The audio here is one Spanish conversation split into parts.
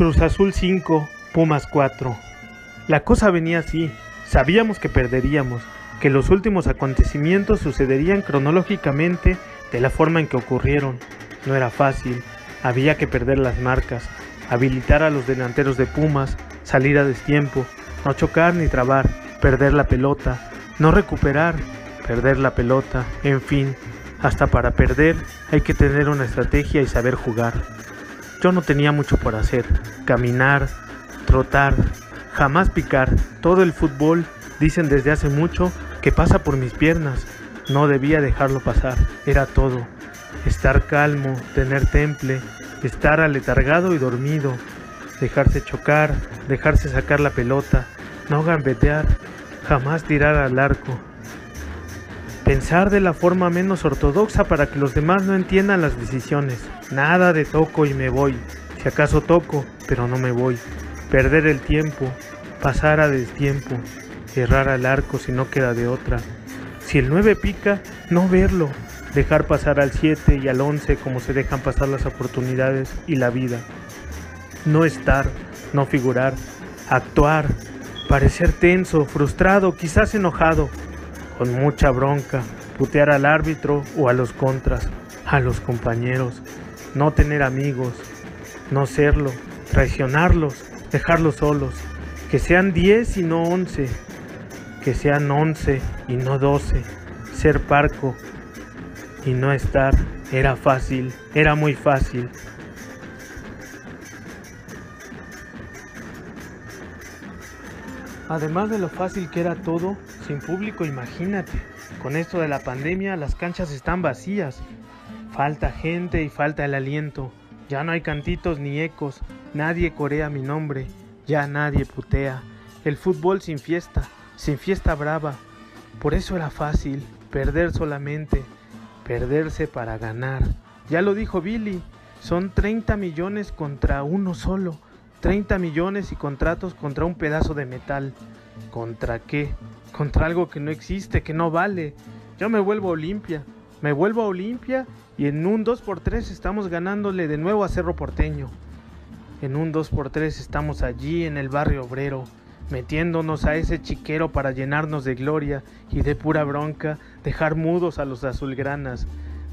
Cruz Azul 5, Pumas 4. La cosa venía así. Sabíamos que perderíamos, que los últimos acontecimientos sucederían cronológicamente de la forma en que ocurrieron. No era fácil, había que perder las marcas, habilitar a los delanteros de Pumas, salir a destiempo, no chocar ni trabar, perder la pelota, no recuperar, perder la pelota, en fin, hasta para perder hay que tener una estrategia y saber jugar. Yo no tenía mucho por hacer, caminar, trotar, jamás picar, todo el fútbol, dicen desde hace mucho, que pasa por mis piernas, no debía dejarlo pasar, era todo. Estar calmo, tener temple, estar aletargado y dormido, dejarse chocar, dejarse sacar la pelota, no gambetear, jamás tirar al arco. Pensar de la forma menos ortodoxa para que los demás no entiendan las decisiones. Nada de toco y me voy. Si acaso toco, pero no me voy. Perder el tiempo, pasar a destiempo, errar al arco si no queda de otra. Si el 9 pica, no verlo, dejar pasar al 7 y al 11 como se dejan pasar las oportunidades y la vida. No estar, no figurar, actuar, parecer tenso, frustrado, quizás enojado, con mucha bronca, putear al árbitro o a los contras, a los compañeros, no tener amigos, no serlo, traicionarlos, dejarlos solos, que sean 10 y no 11, que sean 11 y no 12, ser parco y no estar, era fácil, era muy fácil. Además de lo fácil que era todo, sin público, imagínate. Con esto de la pandemia, las canchas están vacías. Falta gente y falta el aliento. Ya no hay cantitos ni ecos. Nadie corea mi nombre. Ya nadie putea. El fútbol sin fiesta, sin fiesta brava. Por eso era fácil perder solamente, perderse para ganar. Ya lo dijo Billy, son 30 millones contra uno solo. 30 millones y contratos contra un pedazo de metal. ¿Contra qué? Contra algo que no existe, que no vale. Yo me vuelvo Olimpia. Me vuelvo a Olimpia y en un 2x3 estamos ganándole de nuevo a Cerro Porteño. En un 2x3 estamos allí en el barrio obrero, metiéndonos a ese chiquero para llenarnos de gloria y de pura bronca, dejar mudos a los azulgranas,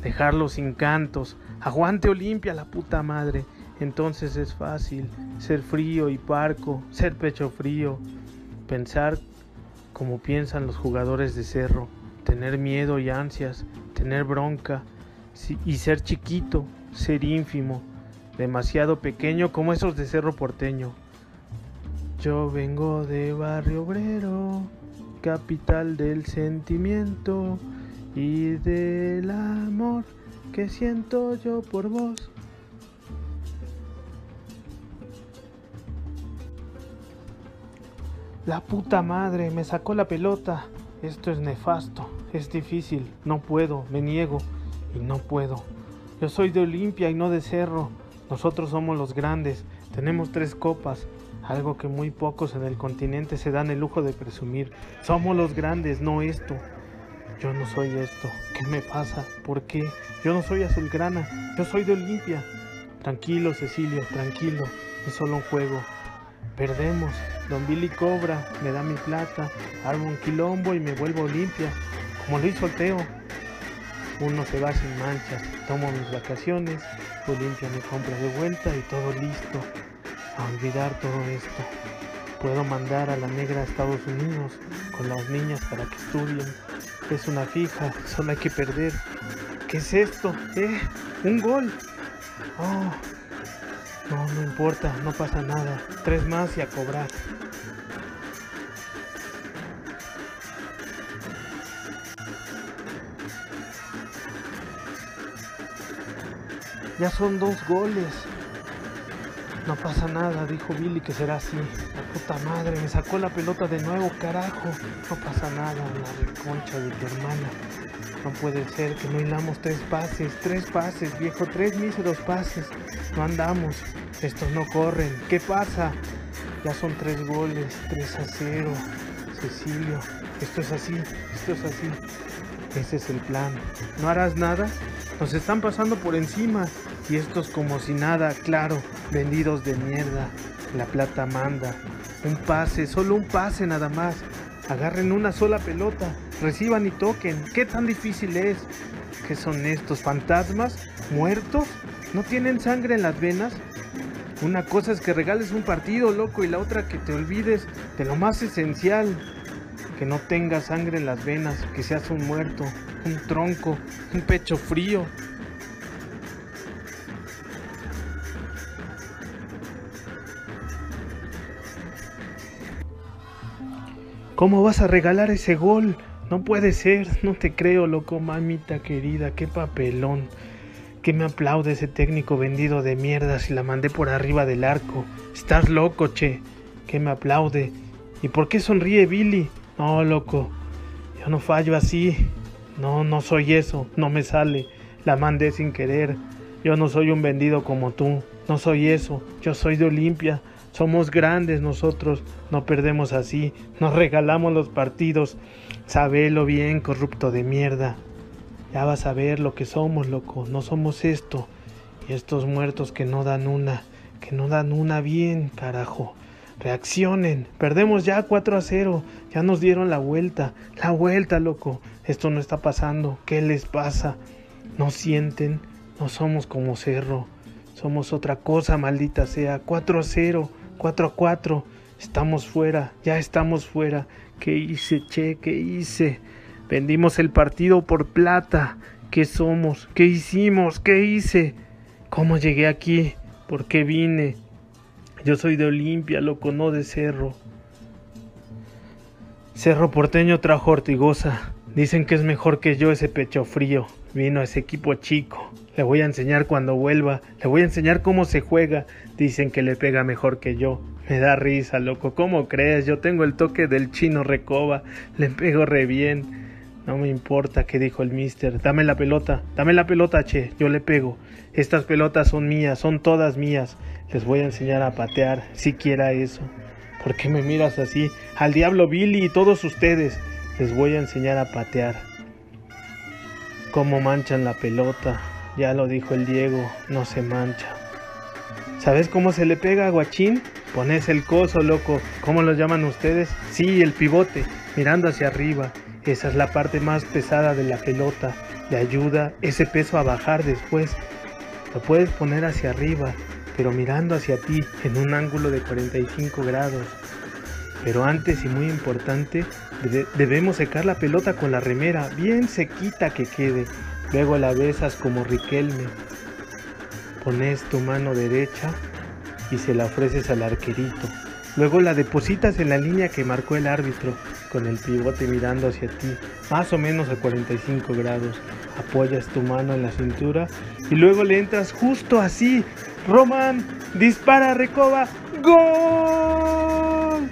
dejarlos sin cantos. Aguante Olimpia, la puta madre. Entonces es fácil ser frío y parco, ser pecho frío, pensar como piensan los jugadores de cerro, tener miedo y ansias, tener bronca y ser chiquito, ser ínfimo, demasiado pequeño como esos de cerro porteño. Yo vengo de barrio obrero, capital del sentimiento y del amor que siento yo por vos. La puta madre, me sacó la pelota. Esto es nefasto, es difícil, no puedo, me niego y no puedo. Yo soy de Olimpia y no de Cerro. Nosotros somos los grandes, tenemos tres copas, algo que muy pocos en el continente se dan el lujo de presumir. Somos los grandes, no esto. Yo no soy esto. ¿Qué me pasa? ¿Por qué? Yo no soy azulgrana, yo soy de Olimpia. Tranquilo, Cecilio, tranquilo. Es solo un juego. Perdemos. Don Billy cobra, me da mi plata, armo un quilombo y me vuelvo limpia, como lo hizo el Teo. Uno se va sin manchas, tomo mis vacaciones, Olimpia me compra de vuelta y todo listo. A olvidar todo esto. Puedo mandar a la negra a Estados Unidos con las niñas para que estudien. Es una fija, solo hay que perder. ¿Qué es esto? ¿Eh? ¿Un gol? Oh, no, no importa, no pasa nada. Tres más y a cobrar. Ya son dos goles. No pasa nada, dijo Billy que será así. La puta madre, me sacó la pelota de nuevo, carajo. No pasa nada, la concha de tu hermana. No puede ser que no hilamos tres pases, tres pases, viejo, tres míseros pases. No andamos, estos no corren. ¿Qué pasa? Ya son tres goles, tres a cero. Cecilio, esto es así, esto es así. Ese es el plan. ¿No harás nada? Nos están pasando por encima. Y estos como si nada, claro, vendidos de mierda. La plata manda. Un pase, solo un pase nada más. Agarren una sola pelota, reciban y toquen. ¿Qué tan difícil es? ¿Qué son estos fantasmas? ¿Muertos? ¿No tienen sangre en las venas? Una cosa es que regales un partido, loco, y la otra que te olvides de lo más esencial. Que no tengas sangre en las venas, que seas un muerto, un tronco, un pecho frío. ¿Cómo vas a regalar ese gol? No puede ser, no te creo, loco, mamita querida, qué papelón. Que me aplaude ese técnico vendido de mierda si la mandé por arriba del arco. Estás loco, che. Que me aplaude. ¿Y por qué sonríe Billy? No, loco. Yo no fallo así. No, no soy eso. No me sale. La mandé sin querer. Yo no soy un vendido como tú. No soy eso. Yo soy de Olimpia. Somos grandes nosotros, no perdemos así, nos regalamos los partidos. Sabelo bien, corrupto de mierda. Ya vas a ver lo que somos, loco, no somos esto. Y estos muertos que no dan una, que no dan una bien, carajo. Reaccionen, perdemos ya 4 a 0, ya nos dieron la vuelta, la vuelta, loco. Esto no está pasando, ¿qué les pasa? ¿No sienten? No somos como Cerro, somos otra cosa, maldita sea. 4 a 0, 4 a 4. Estamos fuera, ya estamos fuera. ¿Qué hice, che? ¿Qué hice? Vendimos el partido por plata. ¿Qué somos? ¿Qué hicimos? ¿Qué hice? ¿Cómo llegué aquí? ¿Por qué vine? Yo soy de Olimpia, loco, no de Cerro. Cerro Porteño trajo Ortigosa. Dicen que es mejor que yo ese pecho frío. Vino ese equipo chico. Le voy a enseñar cuando vuelva. Le voy a enseñar cómo se juega. Dicen que le pega mejor que yo. Me da risa, loco. ¿Cómo crees? Yo tengo el toque del chino Recoba. Le pego re bien. No me importa qué dijo el mister. Dame la pelota. Dame la pelota, che. Yo le pego. Estas pelotas son mías. Son todas mías. Les voy a enseñar a patear. Siquiera eso. ¿Por qué me miras así? Al diablo Billy y todos ustedes. Les voy a enseñar a patear. Cómo manchan la pelota. Ya lo dijo el Diego. No se mancha. ¿Sabes cómo se le pega a Guachín? Pones el coso, loco. ¿Cómo lo llaman ustedes? Sí, el pivote, mirando hacia arriba. Esa es la parte más pesada de la pelota. Le ayuda ese peso a bajar después. Lo puedes poner hacia arriba, pero mirando hacia ti en un ángulo de 45 grados. Pero antes y muy importante, debemos secar la pelota con la remera, bien sequita que quede. Luego la besas como Riquelme, Pones tu mano derecha y se la ofreces al arquerito. Luego la depositas en la línea que marcó el árbitro, con el pivote mirando hacia ti, más o menos a 45 grados. Apoyas tu mano en la cintura y luego le entras justo así. Román, dispara, recoba, gol.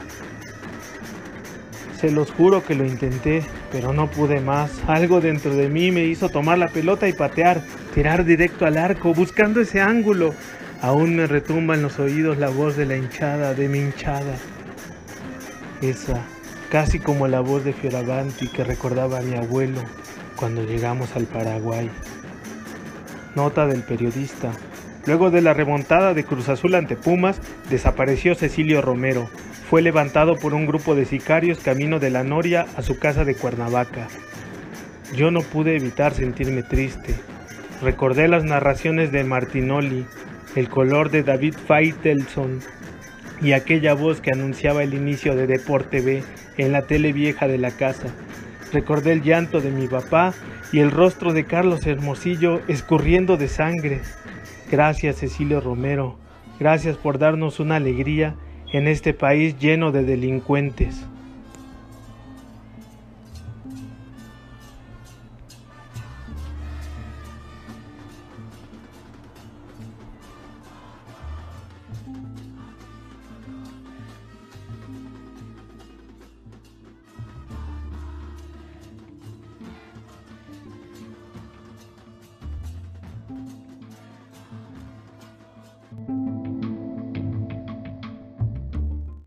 Se los juro que lo intenté, pero no pude más. Algo dentro de mí me hizo tomar la pelota y patear, tirar directo al arco, buscando ese ángulo. Aún me retumba en los oídos la voz de la hinchada, de mi hinchada. Esa, casi como la voz de Fioravanti que recordaba a mi abuelo cuando llegamos al Paraguay. Nota del periodista. Luego de la remontada de Cruz Azul ante Pumas, desapareció Cecilio Romero, fue levantado por un grupo de sicarios camino de la Noria a su casa de Cuernavaca. Yo no pude evitar sentirme triste. Recordé las narraciones de Martinoli, el color de David Faitelson y aquella voz que anunciaba el inicio de Deporte B en la tele vieja de la casa. Recordé el llanto de mi papá y el rostro de Carlos Hermosillo escurriendo de sangre. Gracias Cecilio Romero, gracias por darnos una alegría en este país lleno de delincuentes.